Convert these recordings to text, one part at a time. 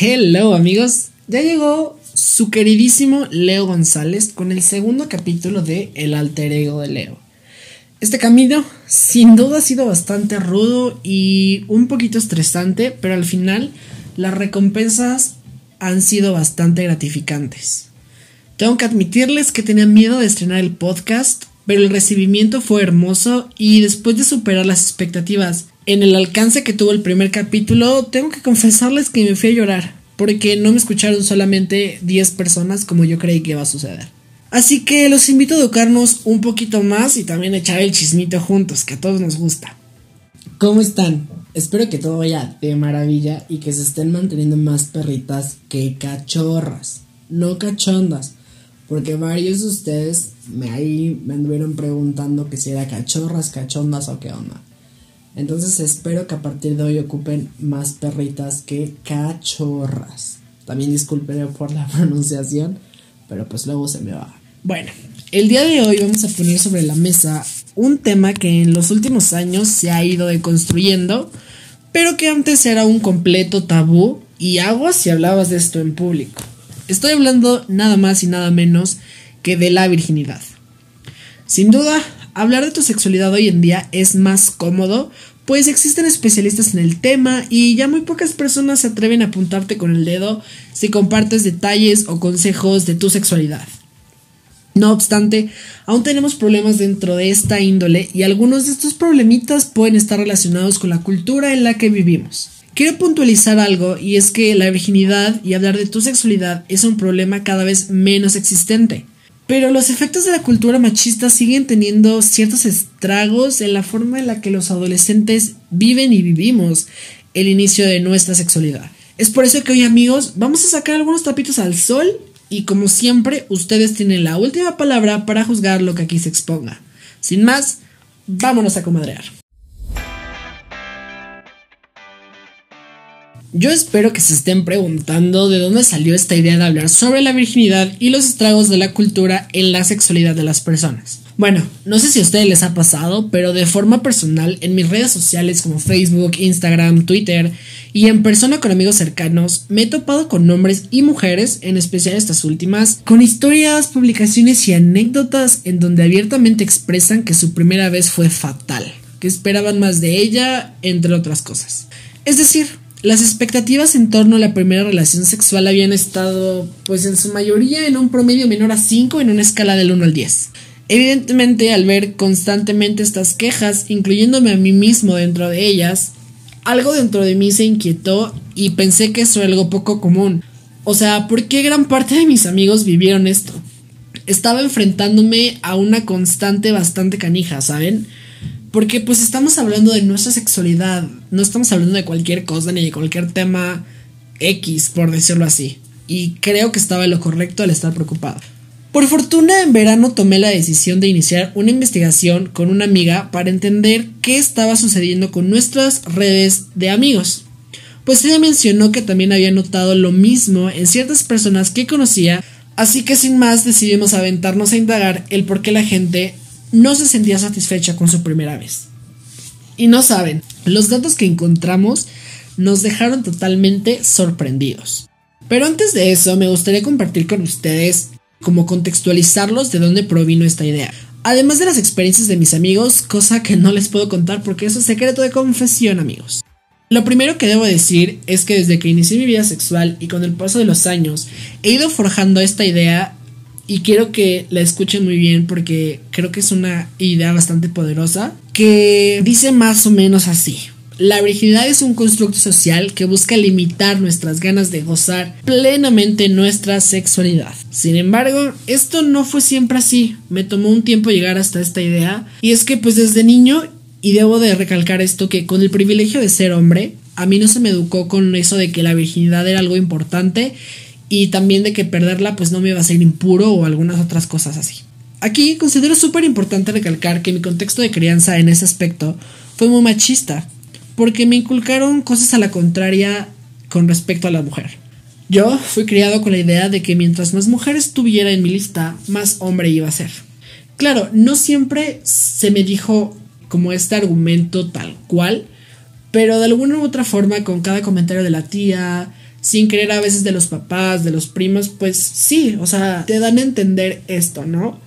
Hello amigos, ya llegó su queridísimo Leo González con el segundo capítulo de El alter ego de Leo. Este camino sin duda ha sido bastante rudo y un poquito estresante, pero al final las recompensas han sido bastante gratificantes. Tengo que admitirles que tenía miedo de estrenar el podcast, pero el recibimiento fue hermoso y después de superar las expectativas en el alcance que tuvo el primer capítulo, tengo que confesarles que me fui a llorar, porque no me escucharon solamente 10 personas como yo creí que iba a suceder. Así que los invito a educarnos un poquito más y también a echar el chismito juntos, que a todos nos gusta. ¿Cómo están? Espero que todo vaya de maravilla y que se estén manteniendo más perritas que cachorras, no cachondas, porque varios de ustedes me ahí me anduvieron preguntando que si era cachorras, cachondas o qué onda. Entonces espero que a partir de hoy ocupen más perritas que cachorras. También disculpen por la pronunciación, pero pues luego se me va. Bueno, el día de hoy vamos a poner sobre la mesa un tema que en los últimos años se ha ido deconstruyendo, pero que antes era un completo tabú y aguas si hablabas de esto en público. Estoy hablando nada más y nada menos que de la virginidad. Sin duda, hablar de tu sexualidad hoy en día es más cómodo, pues existen especialistas en el tema y ya muy pocas personas se atreven a apuntarte con el dedo si compartes detalles o consejos de tu sexualidad. No obstante, aún tenemos problemas dentro de esta índole y algunos de estos problemitas pueden estar relacionados con la cultura en la que vivimos. Quiero puntualizar algo y es que la virginidad y hablar de tu sexualidad es un problema cada vez menos existente. Pero los efectos de la cultura machista siguen teniendo ciertos estragos en la forma en la que los adolescentes viven y vivimos el inicio de nuestra sexualidad. Es por eso que hoy amigos vamos a sacar algunos tapitos al sol y como siempre ustedes tienen la última palabra para juzgar lo que aquí se exponga. Sin más, vámonos a comadrear. Yo espero que se estén preguntando de dónde salió esta idea de hablar sobre la virginidad y los estragos de la cultura en la sexualidad de las personas. Bueno, no sé si a ustedes les ha pasado, pero de forma personal en mis redes sociales como Facebook, Instagram, Twitter y en persona con amigos cercanos me he topado con hombres y mujeres, en especial estas últimas, con historias, publicaciones y anécdotas en donde abiertamente expresan que su primera vez fue fatal, que esperaban más de ella, entre otras cosas. Es decir, las expectativas en torno a la primera relación sexual habían estado, pues en su mayoría, en un promedio menor a 5 en una escala del 1 al 10. Evidentemente, al ver constantemente estas quejas, incluyéndome a mí mismo dentro de ellas, algo dentro de mí se inquietó y pensé que eso era algo poco común. O sea, ¿por qué gran parte de mis amigos vivieron esto? Estaba enfrentándome a una constante bastante canija, ¿saben? Porque pues estamos hablando de nuestra sexualidad, no estamos hablando de cualquier cosa ni de cualquier tema X, por decirlo así. Y creo que estaba lo correcto al estar preocupado. Por fortuna, en verano tomé la decisión de iniciar una investigación con una amiga para entender qué estaba sucediendo con nuestras redes de amigos. Pues ella mencionó que también había notado lo mismo en ciertas personas que conocía, así que sin más decidimos aventarnos a indagar el por qué la gente no se sentía satisfecha con su primera vez. Y no saben, los datos que encontramos nos dejaron totalmente sorprendidos. Pero antes de eso, me gustaría compartir con ustedes cómo contextualizarlos de dónde provino esta idea. Además de las experiencias de mis amigos, cosa que no les puedo contar porque es secreto de confesión, amigos. Lo primero que debo decir es que desde que inicié mi vida sexual y con el paso de los años he ido forjando esta idea y quiero que la escuchen muy bien porque creo que es una idea bastante poderosa que dice más o menos así. La virginidad es un constructo social que busca limitar nuestras ganas de gozar plenamente nuestra sexualidad. Sin embargo, esto no fue siempre así. Me tomó un tiempo llegar hasta esta idea. Y es que pues desde niño, y debo de recalcar esto, que con el privilegio de ser hombre, a mí no se me educó con eso de que la virginidad era algo importante y también de que perderla pues no me iba a ser impuro o algunas otras cosas así. Aquí considero súper importante recalcar que mi contexto de crianza en ese aspecto fue muy machista, porque me inculcaron cosas a la contraria con respecto a la mujer. Yo fui criado con la idea de que mientras más mujeres tuviera en mi lista, más hombre iba a ser. Claro, no siempre se me dijo como este argumento tal cual, pero de alguna u otra forma con cada comentario de la tía, sin querer a veces de los papás, de los primos, pues sí, o sea, te dan a entender esto, ¿no?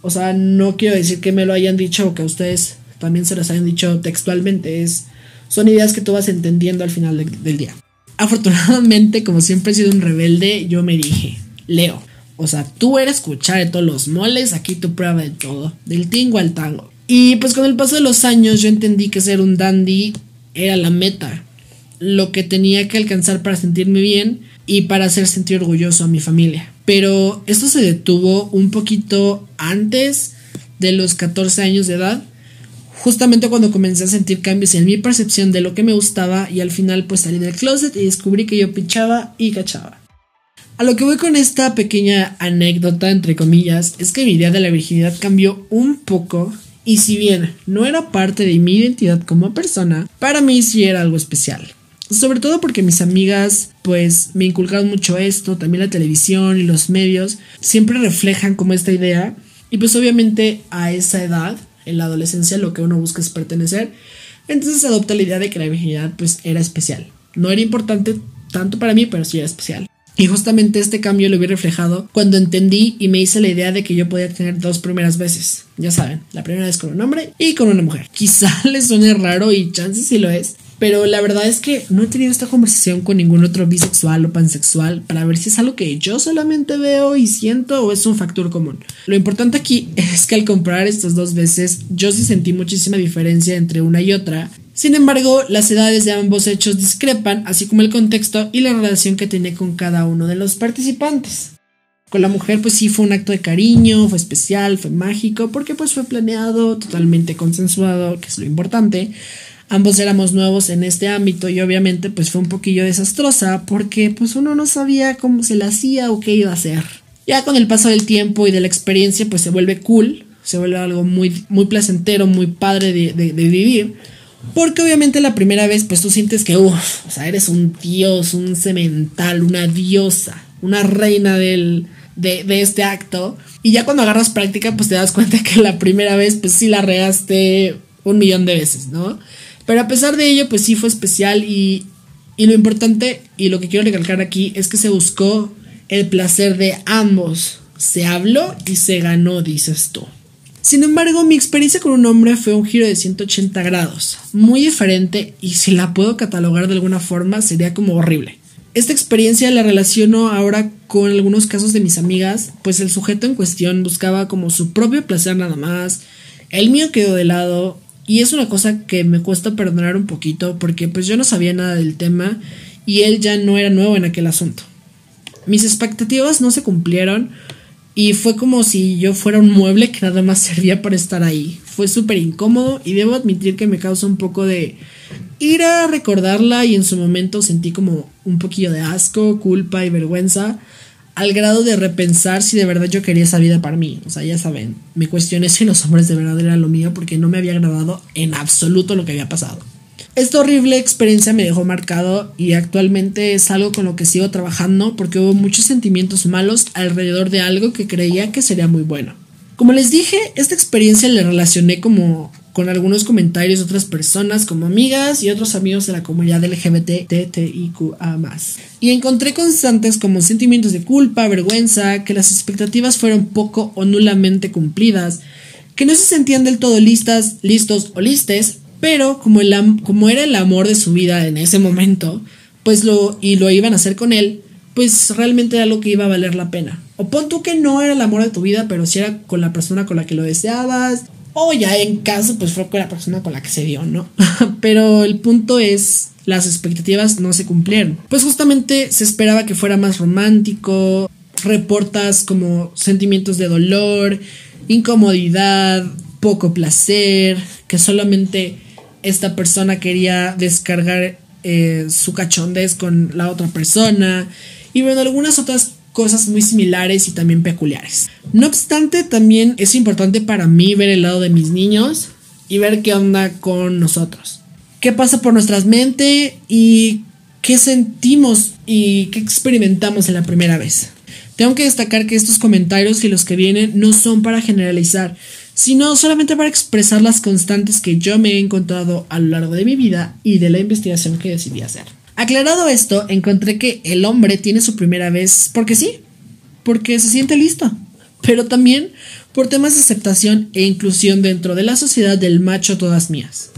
O sea, no quiero decir que me lo hayan dicho o que a ustedes también se los hayan dicho textualmente, es, son ideas que tú vas entendiendo al final del día. Afortunadamente, como siempre he sido un rebelde, yo me dije, Leo, o sea, tú eres escuchar de todos los moles, aquí tu prueba de todo, del tingo al tango. Y pues con el paso de los años yo entendí que ser un dandy era la meta, lo que tenía que alcanzar para sentirme bien y para hacer sentir orgulloso a mi familia. Pero esto se detuvo un poquito antes de los 14 años de edad, justamente cuando comencé a sentir cambios en mi percepción de lo que me gustaba y al final pues salí del closet y descubrí que yo pinchaba y cachaba. A lo que voy con esta pequeña anécdota, entre comillas, es que mi idea de la virginidad cambió un poco y si bien no era parte de mi identidad como persona, para mí sí era algo especial. Sobre todo porque mis amigas pues me inculcaron mucho esto, también la televisión y los medios siempre reflejan como esta idea y pues obviamente a esa edad, en la adolescencia lo que uno busca es pertenecer, entonces adopta la idea de que la virginidad pues era especial. No era importante tanto para mí, pero sí era especial. Y justamente este cambio lo vi reflejado cuando entendí y me hice la idea de que yo podía tener dos primeras veces. Ya saben, la primera vez con un hombre y con una mujer. Quizá les suene raro y chance si lo es, pero la verdad es que no he tenido esta conversación con ningún otro bisexual o pansexual para ver si es algo que yo solamente veo y siento o es un factor común. Lo importante aquí es que al comprar estas dos veces yo sí sentí muchísima diferencia entre una y otra sin embargo, las edades de ambos hechos discrepan, así como el contexto y la relación que tiene con cada uno de los participantes. Con la mujer pues sí fue un acto de cariño, fue especial, fue mágico, porque pues fue planeado, totalmente consensuado, que es lo importante. Ambos éramos nuevos en este ámbito y obviamente pues fue un poquillo desastrosa porque pues uno no sabía cómo se la hacía o qué iba a hacer. Ya con el paso del tiempo y de la experiencia pues se vuelve cool, se vuelve algo muy, muy placentero, muy padre de, de vivir porque obviamente la primera vez, pues tú sientes que, uff, o sea, eres un dios, un cemental, una diosa, una reina del, de, de, este acto. Y ya cuando agarras práctica, pues te das cuenta que la primera vez, pues sí la regaste un millón de veces, ¿no? Pero a pesar de ello, pues sí fue especial y, y lo importante y lo que quiero recalcar aquí es que se buscó el placer de ambos. Se habló y se ganó, dices tú. Sin embargo, mi experiencia con un hombre fue un giro de 180 grados, muy diferente y si la puedo catalogar de alguna forma sería como horrible. Esta experiencia la relaciono ahora con algunos casos de mis amigas, pues el sujeto en cuestión buscaba como su propio placer nada más, el mío quedó de lado y es una cosa que me cuesta perdonar un poquito porque pues yo no sabía nada del tema y él ya no era nuevo en aquel asunto. Mis expectativas no se cumplieron, y fue como si yo fuera un mueble que nada más servía para estar ahí. Fue súper incómodo y debo admitir que me causa un poco de ir a recordarla y en su momento sentí como un poquillo de asco, culpa y vergüenza al grado de repensar si de verdad yo quería esa vida para mí. O sea, ya saben, me cuestioné si los hombres de verdad eran lo mío porque no me había agradado en absoluto lo que había pasado. Esta horrible experiencia me dejó marcado y actualmente es algo con lo que sigo trabajando porque hubo muchos sentimientos malos alrededor de algo que creía que sería muy bueno. Como les dije, esta experiencia la relacioné como con algunos comentarios de otras personas como amigas y otros amigos de la comunidad LGBTTIQA+. Y encontré constantes como sentimientos de culpa, vergüenza, que las expectativas fueron poco o nulamente cumplidas, que no se sentían del todo listas, listos o listes pero como, el, como era el amor de su vida en ese momento, pues lo, y lo iban a hacer con él, pues realmente era lo que iba a valer la pena. O pon tú que no era el amor de tu vida, pero si era con la persona con la que lo deseabas, o ya en caso, pues fue con la persona con la que se dio, ¿no? pero el punto es, las expectativas no se cumplieron. Pues justamente se esperaba que fuera más romántico, reportas como sentimientos de dolor, incomodidad, poco placer, que solamente esta persona quería descargar eh, su cachondez con la otra persona y bueno, algunas otras cosas muy similares y también peculiares. No obstante, también es importante para mí ver el lado de mis niños y ver qué onda con nosotros. ¿Qué pasa por nuestras mentes y qué sentimos y qué experimentamos en la primera vez? Tengo que destacar que estos comentarios y los que vienen no son para generalizar, sino solamente para expresar las constantes que yo me he encontrado a lo largo de mi vida y de la investigación que decidí hacer. Aclarado esto, encontré que el hombre tiene su primera vez porque sí, porque se siente listo, pero también por temas de aceptación e inclusión dentro de la sociedad del macho todas mías.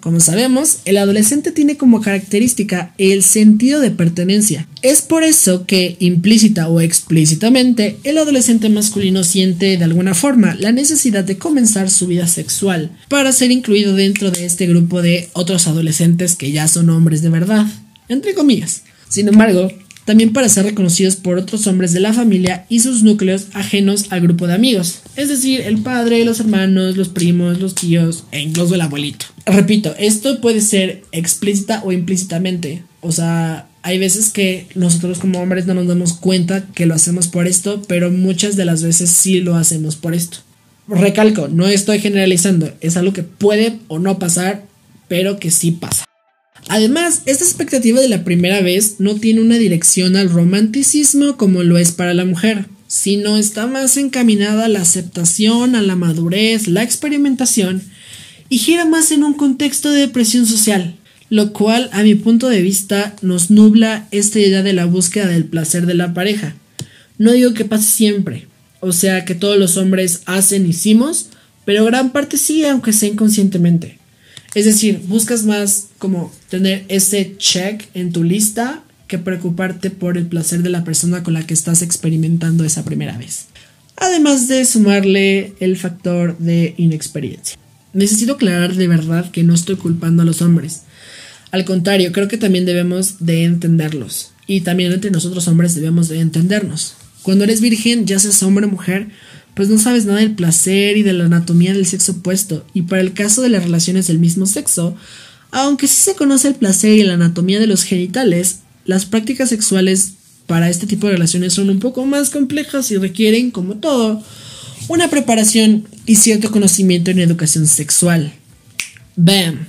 Como sabemos, el adolescente tiene como característica el sentido de pertenencia. Es por eso que, implícita o explícitamente, el adolescente masculino siente de alguna forma la necesidad de comenzar su vida sexual para ser incluido dentro de este grupo de otros adolescentes que ya son hombres de verdad, entre comillas. Sin embargo, también para ser reconocidos por otros hombres de la familia y sus núcleos ajenos al grupo de amigos, es decir, el padre, los hermanos, los primos, los tíos e incluso el abuelito. Repito, esto puede ser explícita o implícitamente, o sea, hay veces que nosotros como hombres no nos damos cuenta que lo hacemos por esto, pero muchas de las veces sí lo hacemos por esto. Recalco, no estoy generalizando, es algo que puede o no pasar, pero que sí pasa. Además, esta expectativa de la primera vez no tiene una dirección al romanticismo como lo es para la mujer, sino está más encaminada a la aceptación, a la madurez, la experimentación y gira más en un contexto de presión social, lo cual a mi punto de vista nos nubla esta idea de la búsqueda del placer de la pareja. No digo que pase siempre, o sea que todos los hombres hacen hicimos, pero gran parte sí, aunque sea inconscientemente. Es decir, buscas más como tener ese check en tu lista que preocuparte por el placer de la persona con la que estás experimentando esa primera vez. Además de sumarle el factor de inexperiencia. Necesito aclarar de verdad que no estoy culpando a los hombres. Al contrario, creo que también debemos de entenderlos. Y también entre nosotros hombres debemos de entendernos. Cuando eres virgen, ya seas hombre o mujer, pues no sabes nada del placer y de la anatomía del sexo opuesto, y para el caso de las relaciones del mismo sexo, aunque sí se conoce el placer y la anatomía de los genitales, las prácticas sexuales para este tipo de relaciones son un poco más complejas y requieren, como todo, una preparación y cierto conocimiento en educación sexual. Bam.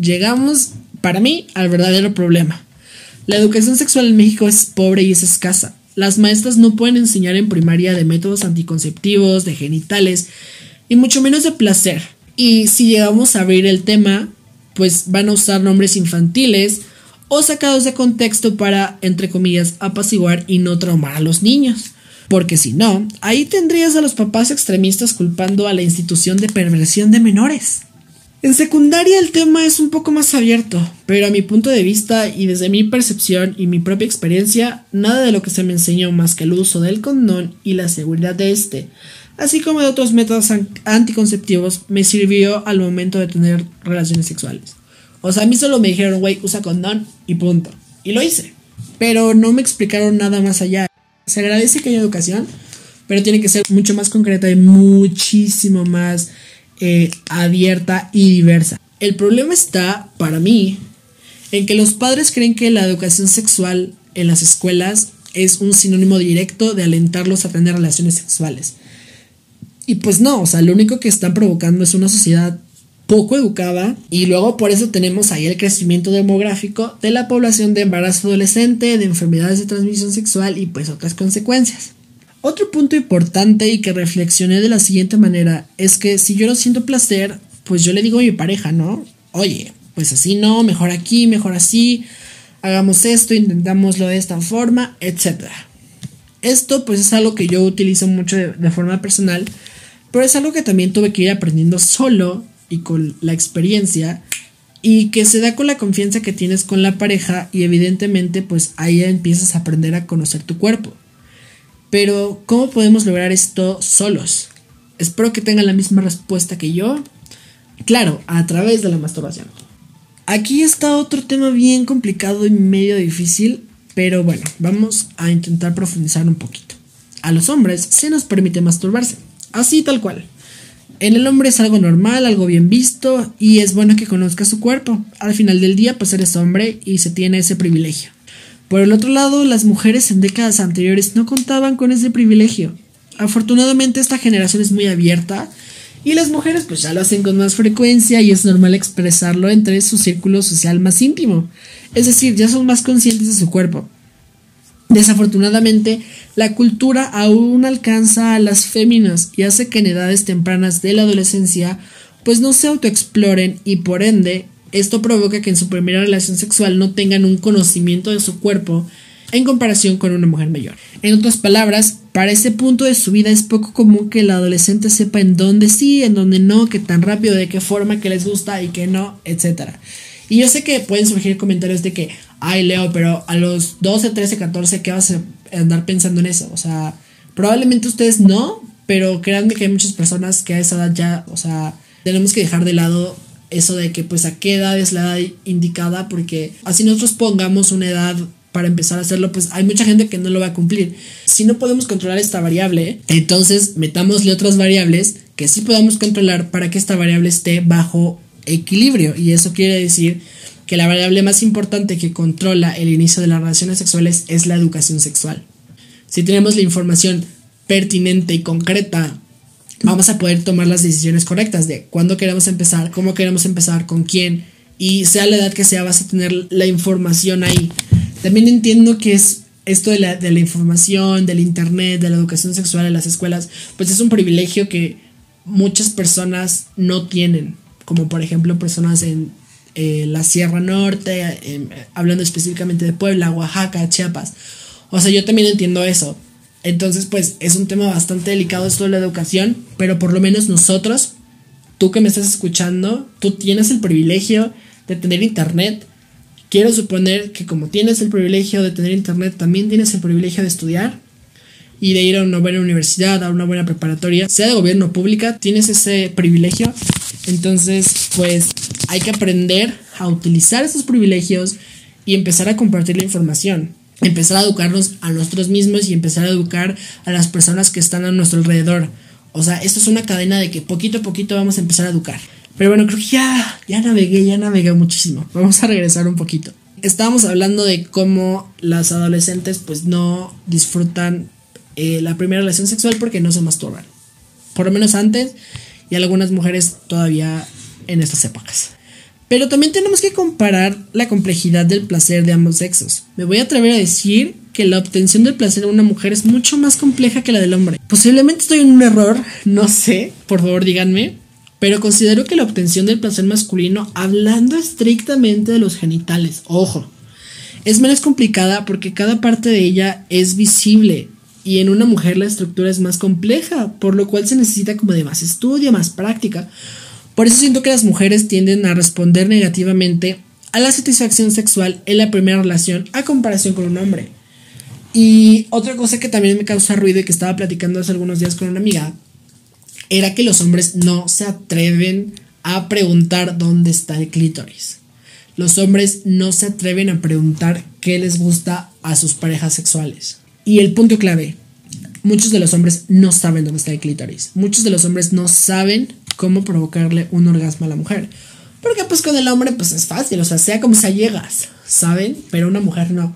Llegamos, para mí, al verdadero problema. La educación sexual en México es pobre y es escasa. Las maestras no pueden enseñar en primaria de métodos anticonceptivos, de genitales, y mucho menos de placer. Y si llegamos a abrir el tema, pues van a usar nombres infantiles o sacados de contexto para, entre comillas, apaciguar y no traumar a los niños. Porque si no, ahí tendrías a los papás extremistas culpando a la institución de perversión de menores. En secundaria el tema es un poco más abierto, pero a mi punto de vista y desde mi percepción y mi propia experiencia, nada de lo que se me enseñó más que el uso del condón y la seguridad de este, así como de otros métodos anticonceptivos, me sirvió al momento de tener relaciones sexuales. O sea, a mí solo me dijeron, güey, usa condón y punto. Y lo hice. Pero no me explicaron nada más allá. Se agradece que haya educación, pero tiene que ser mucho más concreta y muchísimo más eh, abierta y diversa. El problema está, para mí, en que los padres creen que la educación sexual en las escuelas es un sinónimo directo de alentarlos a tener relaciones sexuales. Y pues no, o sea, lo único que están provocando es una sociedad poco educada y luego por eso tenemos ahí el crecimiento demográfico de la población de embarazo adolescente, de enfermedades de transmisión sexual y pues otras consecuencias. Otro punto importante y que reflexioné de la siguiente manera es que si yo no siento placer, pues yo le digo a mi pareja, ¿no? Oye, pues así no, mejor aquí, mejor así, hagamos esto, intentámoslo de esta forma, etc. Esto pues es algo que yo utilizo mucho de, de forma personal, pero es algo que también tuve que ir aprendiendo solo y con la experiencia y que se da con la confianza que tienes con la pareja y evidentemente pues ahí empiezas a aprender a conocer tu cuerpo. Pero, ¿cómo podemos lograr esto solos? Espero que tengan la misma respuesta que yo. Claro, a través de la masturbación. Aquí está otro tema bien complicado y medio difícil, pero bueno, vamos a intentar profundizar un poquito. A los hombres se nos permite masturbarse, así tal cual. En el hombre es algo normal, algo bien visto y es bueno que conozca su cuerpo. Al final del día, pues eres hombre y se tiene ese privilegio. Por el otro lado, las mujeres en décadas anteriores no contaban con ese privilegio. Afortunadamente esta generación es muy abierta y las mujeres pues ya lo hacen con más frecuencia y es normal expresarlo entre su círculo social más íntimo. Es decir, ya son más conscientes de su cuerpo. Desafortunadamente, la cultura aún alcanza a las féminas y hace que en edades tempranas de la adolescencia pues no se autoexploren y por ende Esto provoca que en su primera relación sexual no tengan un conocimiento de su cuerpo en comparación con una mujer mayor. En otras palabras, para este punto de su vida es poco común que el adolescente sepa en dónde sí, en dónde no, qué tan rápido, de qué forma, que les gusta y qué no, etc. Y yo sé que pueden surgir comentarios de que, ay Leo, pero a los 12, 13, 14, ¿qué vas a andar pensando en eso? O sea, probablemente ustedes no, pero créanme que hay muchas personas que a esa edad ya, o sea, tenemos que dejar de lado eso de que pues a qué edad es la edad indicada, porque así nosotros pongamos una edad para empezar a hacerlo, pues hay mucha gente que no lo va a cumplir. Si no podemos controlar esta variable, entonces metámosle otras variables que sí podamos controlar para que esta variable esté bajo equilibrio. Y eso quiere decir que la variable más importante que controla el inicio de las relaciones sexuales es la educación sexual. Si tenemos la información pertinente y concreta, vamos a poder tomar las decisiones correctas de cuándo queremos empezar, cómo queremos empezar, con quién, y sea la edad que sea, vas a tener la información ahí. También entiendo que es esto de la, de la información, del internet, de la educación sexual en las escuelas, pues es un privilegio que muchas personas no tienen, como por ejemplo personas en eh, la Sierra Norte, em, hablando específicamente de Puebla, Oaxaca, Chiapas. O sea, yo también entiendo eso. Entonces, pues es un tema bastante delicado esto de la educación, pero por lo menos nosotros, tú que me estás escuchando, tú tienes el privilegio de tener internet, Quiero suponer que como tienes el privilegio de tener internet, también tienes el privilegio de estudiar y de ir a una buena universidad, a una buena preparatoria, sea de gobierno pública, tienes ese privilegio. Entonces, pues hay que aprender a utilizar esos privilegios y empezar a compartir la información. Empezar a educarnos a nosotros mismos y empezar a educar a las personas que están a nuestro alrededor. O sea, esto es una cadena de que poquito a poquito vamos a empezar a educar. Pero bueno, creo que ya, ya navegué, ya navegué muchísimo. Vamos a regresar un poquito. Estábamos hablando de cómo las adolescentes pues no disfrutan eh, la primera relación sexual porque no se masturban. Por lo menos antes y algunas mujeres todavía en estas épocas. Pero también tenemos que comparar la complejidad del placer de ambos sexos. Me voy a atrever a decir que la obtención del placer de una mujer es mucho más compleja que la del hombre. Posiblemente estoy en un error, no sé, por favor díganme, pero considero que la obtención del placer masculino, hablando estrictamente de los genitales, ojo, es menos complicada porque cada parte de ella es visible y en una mujer la estructura es más compleja, por lo cual se necesita como de más estudio, más práctica. Por eso siento que las mujeres tienden a responder negativamente a la satisfacción sexual en la primera relación a comparación con un hombre. Y otra cosa que también me causa ruido y que estaba platicando hace algunos días con una amiga era que los hombres no se atreven a preguntar dónde está el clítoris. Los hombres no se atreven a preguntar qué les gusta a sus parejas sexuales. Y el punto clave, muchos de los hombres no saben dónde está el clítoris. Muchos de los hombres no saben cómo provocarle un orgasmo a la mujer. Porque pues con el hombre pues es fácil, o sea, sea como sea llegas, ¿saben? Pero una mujer no.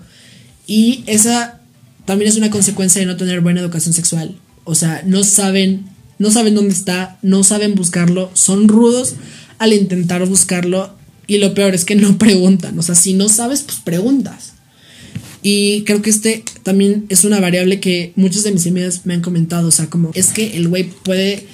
Y esa también es una consecuencia de no tener buena educación sexual. O sea, no saben no saben dónde está, no saben buscarlo, son rudos al intentar buscarlo y lo peor es que no preguntan, o sea, si no sabes, pues preguntas. Y creo que este también es una variable que muchos de mis amigas me han comentado, o sea, como es que el güey puede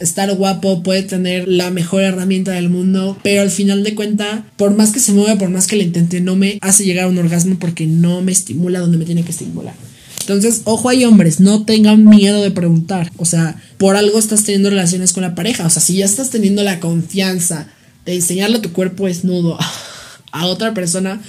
estar guapo, puede tener la mejor herramienta del mundo, pero al final de cuenta, por más que se mueva, por más que le intente, no me hace llegar a un orgasmo porque no me estimula donde me tiene que estimular. Entonces, ojo hay hombres, no tengan miedo de preguntar. O sea, por algo estás teniendo relaciones con la pareja. O sea, si ya estás teniendo la confianza de enseñarle tu cuerpo desnudo a otra persona,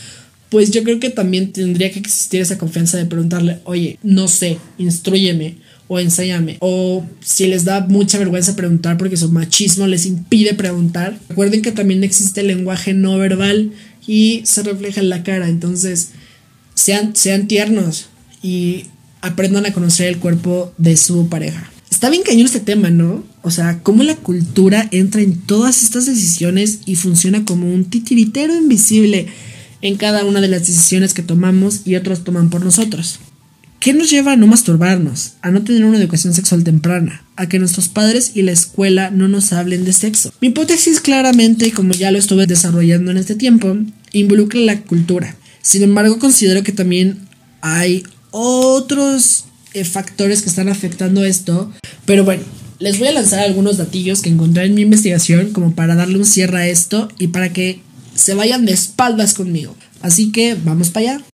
pues yo creo que también tendría que existir esa confianza de preguntarle, oye, no sé, instruyeme o enséñame. O si les da mucha vergüenza preguntar porque su machismo les impide preguntar, recuerden que también existe el lenguaje no verbal y se refleja en la cara. Entonces, sean, sean tiernos, y aprendan a conocer el cuerpo de su pareja. Está bien cañón este tema, ¿no? O sea, cómo la cultura entra en todas estas decisiones y funciona como un titiritero invisible en cada una de las decisiones que tomamos y otros toman por nosotros. ¿Qué nos lleva a no masturbarnos, a no tener una educación sexual temprana, a que nuestros padres y la escuela no nos hablen de sexo? Mi hipótesis claramente, como ya lo estuve desarrollando en este tiempo, involucra la cultura. Sin embargo, considero que también hay otros eh, factores que están afectando esto. Pero bueno, les voy a lanzar algunos datillos que encontré en mi investigación como para darle un cierre a esto y para que se vayan de espaldas conmigo. Así que vamos para allá.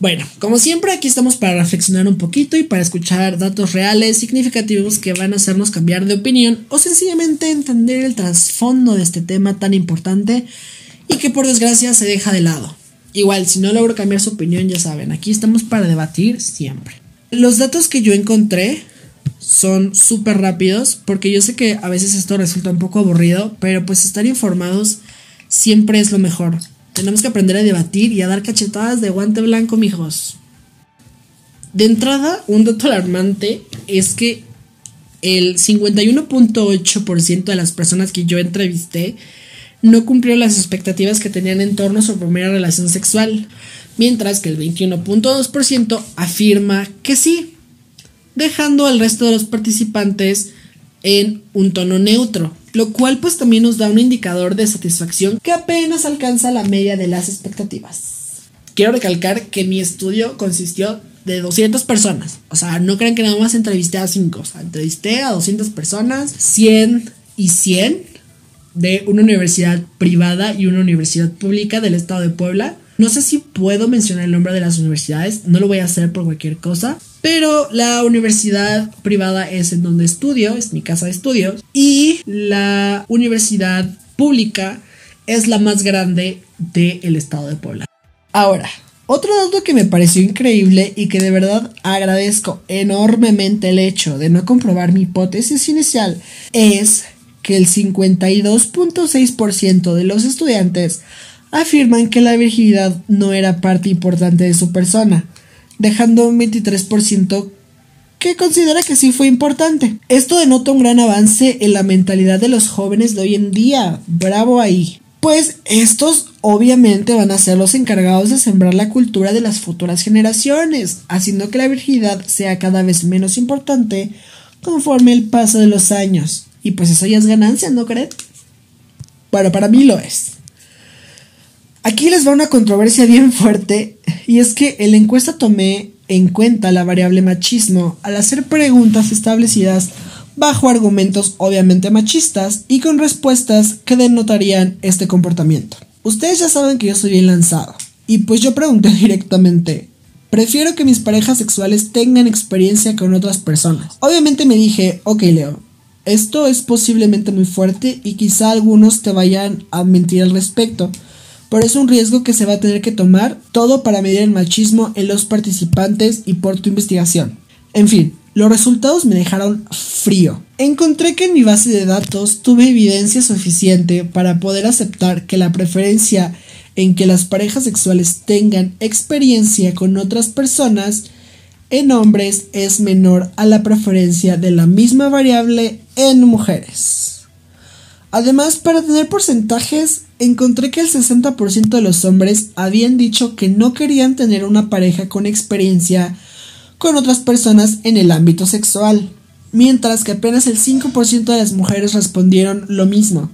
Bueno, como siempre aquí estamos para reflexionar un poquito y para escuchar datos reales, significativos que van a hacernos cambiar de opinión o sencillamente entender el trasfondo de este tema tan importante y que por desgracia se deja de lado. Igual, si no logro cambiar su opinión, ya saben, aquí estamos para debatir siempre. Los datos que yo encontré son súper rápidos porque yo sé que a veces esto resulta un poco aburrido, pero pues estar informados siempre es lo mejor. Tenemos que aprender a debatir y a dar cachetadas de guante blanco, mijos. De entrada, un dato alarmante es que el 51.8% de las personas que yo entrevisté no cumplieron las expectativas que tenían en torno a su primera relación sexual, mientras que el 21.2% afirma que sí, dejando al resto de los participantes en un tono neutro lo cual pues también nos da un indicador de satisfacción que apenas alcanza la media de las expectativas. Quiero recalcar que mi estudio consistió de 200 personas, o sea, no crean que nada más entrevisté a 5, o sea, entrevisté a 200 personas, 100 y 100 de una universidad privada y una universidad pública del estado de Puebla. No sé si puedo mencionar el nombre de las universidades, no lo voy a hacer por cualquier cosa, pero la universidad privada es en donde estudio, es mi casa de estudios, y la universidad pública es la más grande del estado de Puebla. Ahora, otro dato que me pareció increíble y que de verdad agradezco enormemente el hecho de no comprobar mi hipótesis inicial es que el 52.6% de los estudiantes afirman que la virginidad no era parte importante de su persona, dejando un 23% que considera que sí fue importante. Esto denota un gran avance en la mentalidad de los jóvenes de hoy en día. Bravo ahí. Pues estos obviamente van a ser los encargados de sembrar la cultura de las futuras generaciones, haciendo que la virginidad sea cada vez menos importante conforme el paso de los años. Y pues eso ya es ganancia, ¿no creen? Bueno, para mí lo es. Aquí les va una controversia bien fuerte y es que en la encuesta tomé en cuenta la variable machismo al hacer preguntas establecidas bajo argumentos obviamente machistas y con respuestas que denotarían este comportamiento. Ustedes ya saben que yo soy bien lanzado y pues yo pregunté directamente, prefiero que mis parejas sexuales tengan experiencia con otras personas. Obviamente me dije, ok Leo, esto es posiblemente muy fuerte y quizá algunos te vayan a mentir al respecto, pero es un riesgo que se va a tener que tomar todo para medir el machismo en los participantes y por tu investigación. En fin, los resultados me dejaron frío. Encontré que en mi base de datos tuve evidencia suficiente para poder aceptar que la preferencia en que las parejas sexuales tengan experiencia con otras personas en hombres es menor a la preferencia de la misma variable en mujeres. Además, para tener porcentajes, encontré que el 60% de los hombres habían dicho que no querían tener una pareja con experiencia con otras personas en el ámbito sexual, mientras que apenas el 5% de las mujeres respondieron lo mismo.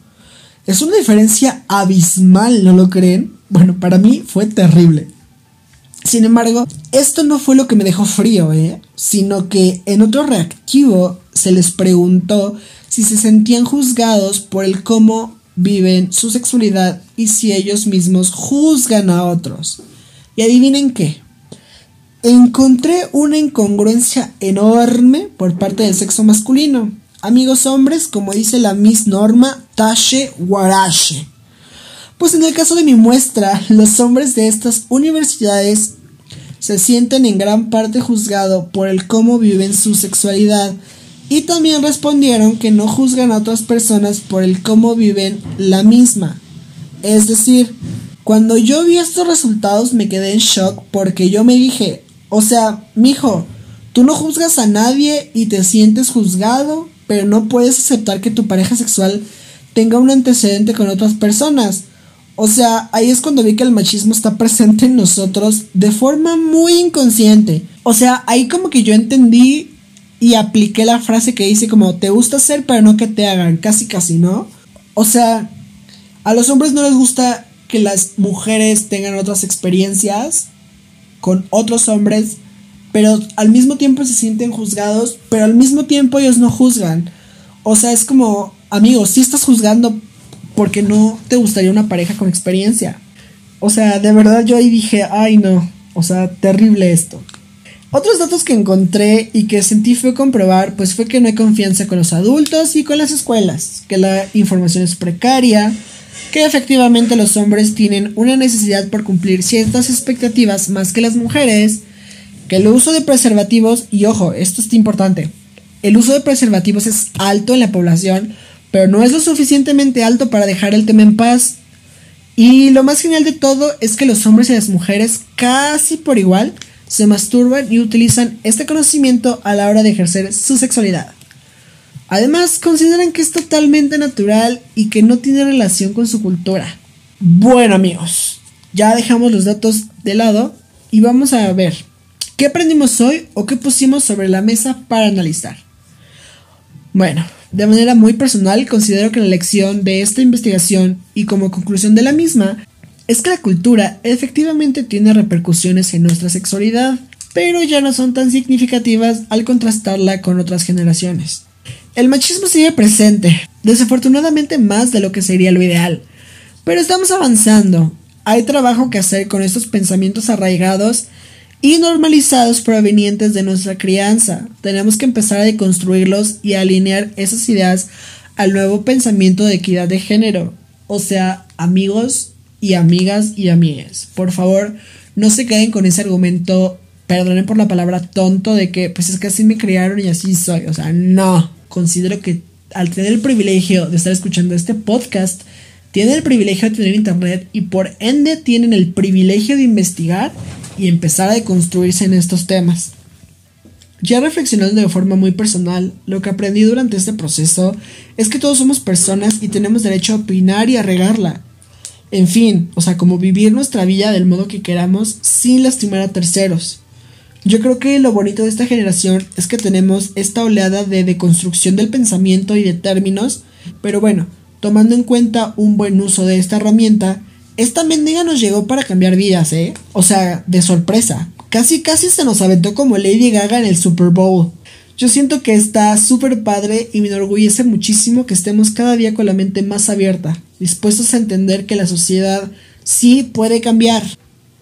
Es una diferencia abismal, ¿no lo creen? Bueno, para mí fue terrible. Sin embargo, esto no fue lo que me dejó frío, ¿eh? sino que en otro reactivo se les preguntó si se sentían juzgados por el cómo viven su sexualidad y si ellos mismos juzgan a otros. Y adivinen qué. Encontré una incongruencia enorme por parte del sexo masculino. Amigos hombres, como dice la Miss Norma, Tashe Warache. Pues en el caso de mi muestra, los hombres de estas universidades se sienten en gran parte juzgados por el cómo viven su sexualidad y también respondieron que no juzgan a otras personas por el cómo viven la misma. Es decir, cuando yo vi estos resultados me quedé en shock porque yo me dije, o sea, mijo, tú no juzgas a nadie y te sientes juzgado, pero no puedes aceptar que tu pareja sexual tenga un antecedente con otras personas. O sea, ahí es cuando vi que el machismo está presente en nosotros de forma muy inconsciente. O sea, ahí como que yo entendí y apliqué la frase que dice como te gusta hacer pero no que te hagan, casi casi, ¿no? O sea, a los hombres no les gusta que las mujeres tengan otras experiencias con otros hombres, pero al mismo tiempo se sienten juzgados, pero al mismo tiempo ellos no juzgan. O sea, es como amigos, si estás juzgando porque no te gustaría una pareja con experiencia. O sea, de verdad yo ahí dije, ay no, o sea, terrible esto. Otros datos que encontré y que sentí fue comprobar, pues fue que no hay confianza con los adultos y con las escuelas, que la información es precaria, que efectivamente los hombres tienen una necesidad por cumplir ciertas expectativas más que las mujeres, que el uso de preservativos, y ojo, esto es importante, el uso de preservativos es alto en la población, pero no es lo suficientemente alto para dejar el tema en paz. Y lo más genial de todo es que los hombres y las mujeres casi por igual se masturban y utilizan este conocimiento a la hora de ejercer su sexualidad. Además, consideran que es totalmente natural y que no tiene relación con su cultura. Bueno amigos, ya dejamos los datos de lado y vamos a ver qué aprendimos hoy o qué pusimos sobre la mesa para analizar. Bueno, de manera muy personal considero que la lección de esta investigación y como conclusión de la misma es que la cultura efectivamente tiene repercusiones en nuestra sexualidad, pero ya no son tan significativas al contrastarla con otras generaciones. El machismo sigue presente, desafortunadamente más de lo que sería lo ideal, pero estamos avanzando. Hay trabajo que hacer con estos pensamientos arraigados y normalizados provenientes de nuestra crianza. Tenemos que empezar a deconstruirlos y alinear esas ideas al nuevo pensamiento de equidad de género. O sea, amigos, y amigas y amigues. Por favor, no se queden con ese argumento, perdonen por la palabra tonto, de que pues es que así me criaron y así soy. O sea, no. Considero que al tener el privilegio de estar escuchando este podcast, tienen el privilegio de tener internet y por ende tienen el privilegio de investigar y empezar a deconstruirse en estos temas. Ya reflexionando de forma muy personal, lo que aprendí durante este proceso es que todos somos personas y tenemos derecho a opinar y a regarla. En fin, o sea, como vivir nuestra vida del modo que queramos sin lastimar a terceros. Yo creo que lo bonito de esta generación es que tenemos esta oleada de deconstrucción del pensamiento y de términos, pero bueno, tomando en cuenta un buen uso de esta herramienta, esta mendiga nos llegó para cambiar vidas, ¿eh? O sea, de sorpresa. Casi casi se nos aventó como Lady Gaga en el Super Bowl. Yo siento que está súper padre y me enorgullece muchísimo que estemos cada día con la mente más abierta, dispuestos a entender que la sociedad sí puede cambiar.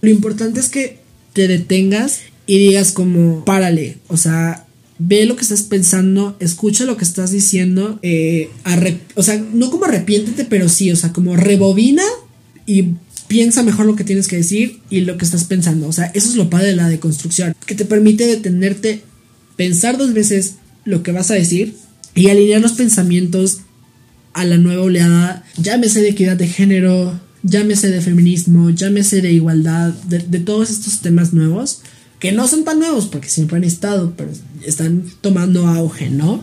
Lo importante es que te detengas y digas como, párale, o sea, ve lo que estás pensando, escucha lo que estás diciendo, eh, o sea, no como arrepiéntete, pero sí, o sea, como rebobina y piensa mejor lo que tienes que decir y lo que estás pensando. O sea, eso es lo padre de la deconstrucción, que te permite detenerte pensar dos veces lo que vas a decir y alinear los pensamientos a la nueva oleada, llámese de equidad de género, llámese de feminismo, llámese de igualdad, de, todos estos temas nuevos, que no son tan nuevos porque siempre han estado, pero están tomando auge, ¿no?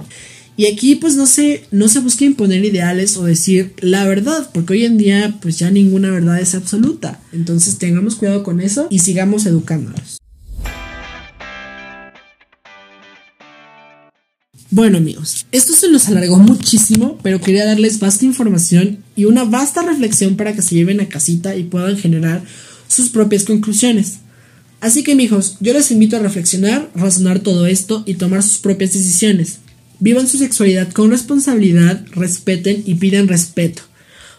Y aquí pues no se, no se busca imponer ideales o decir la verdad, porque hoy en día pues ya ninguna verdad es absoluta. Entonces tengamos cuidado con eso y sigamos educándonos. Bueno amigos, esto se nos alargó muchísimo, pero quería darles vasta información y una vasta reflexión para que se lleven a casita y puedan generar sus propias conclusiones. Así que mijos, yo les invito a reflexionar, razonar todo esto y tomar sus propias decisiones. Vivan su sexualidad con responsabilidad, respeten y pidan respeto.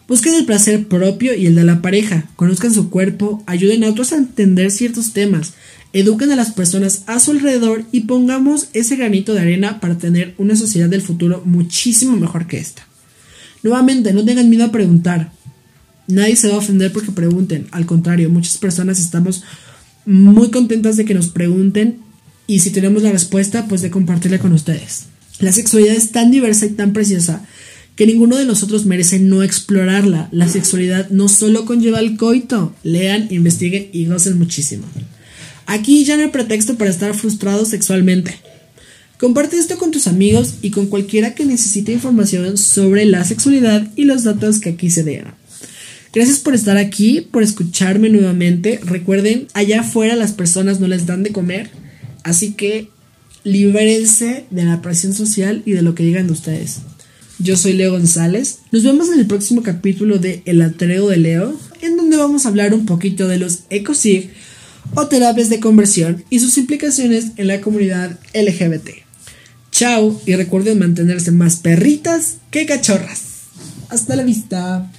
Busquen el placer propio y el de la pareja, conozcan su cuerpo, ayuden a otros a entender ciertos temas, eduquen a las personas a su alrededor y pongamos ese granito de arena para tener una sociedad del futuro muchísimo mejor que esta. Nuevamente, no tengan miedo a preguntar. Nadie se va a ofender porque pregunten. Al contrario, muchas personas estamos muy contentas de que nos pregunten y si tenemos la respuesta, pues de compartirla con ustedes. La sexualidad es tan diversa y tan preciosa que ninguno de nosotros merece no explorarla. La sexualidad no solo conlleva el coito. Lean, investiguen y gocen muchísimo. Aquí ya no hay pretexto para estar frustrado sexualmente. Comparte esto con tus amigos y con cualquiera que necesite información sobre la sexualidad y los datos que aquí se dieron. Gracias por estar aquí, por escucharme nuevamente. Recuerden, allá afuera las personas no les dan de comer, así que libérense de la presión social y de lo que digan de ustedes. Yo soy Leo González. Nos vemos en el próximo capítulo de El Atreo de Leo, en donde vamos a hablar un poquito de los ecosig o terapias de conversión y sus implicaciones en la comunidad LGBT. Chao y recuerden mantenerse más perritas que cachorras. Hasta la vista.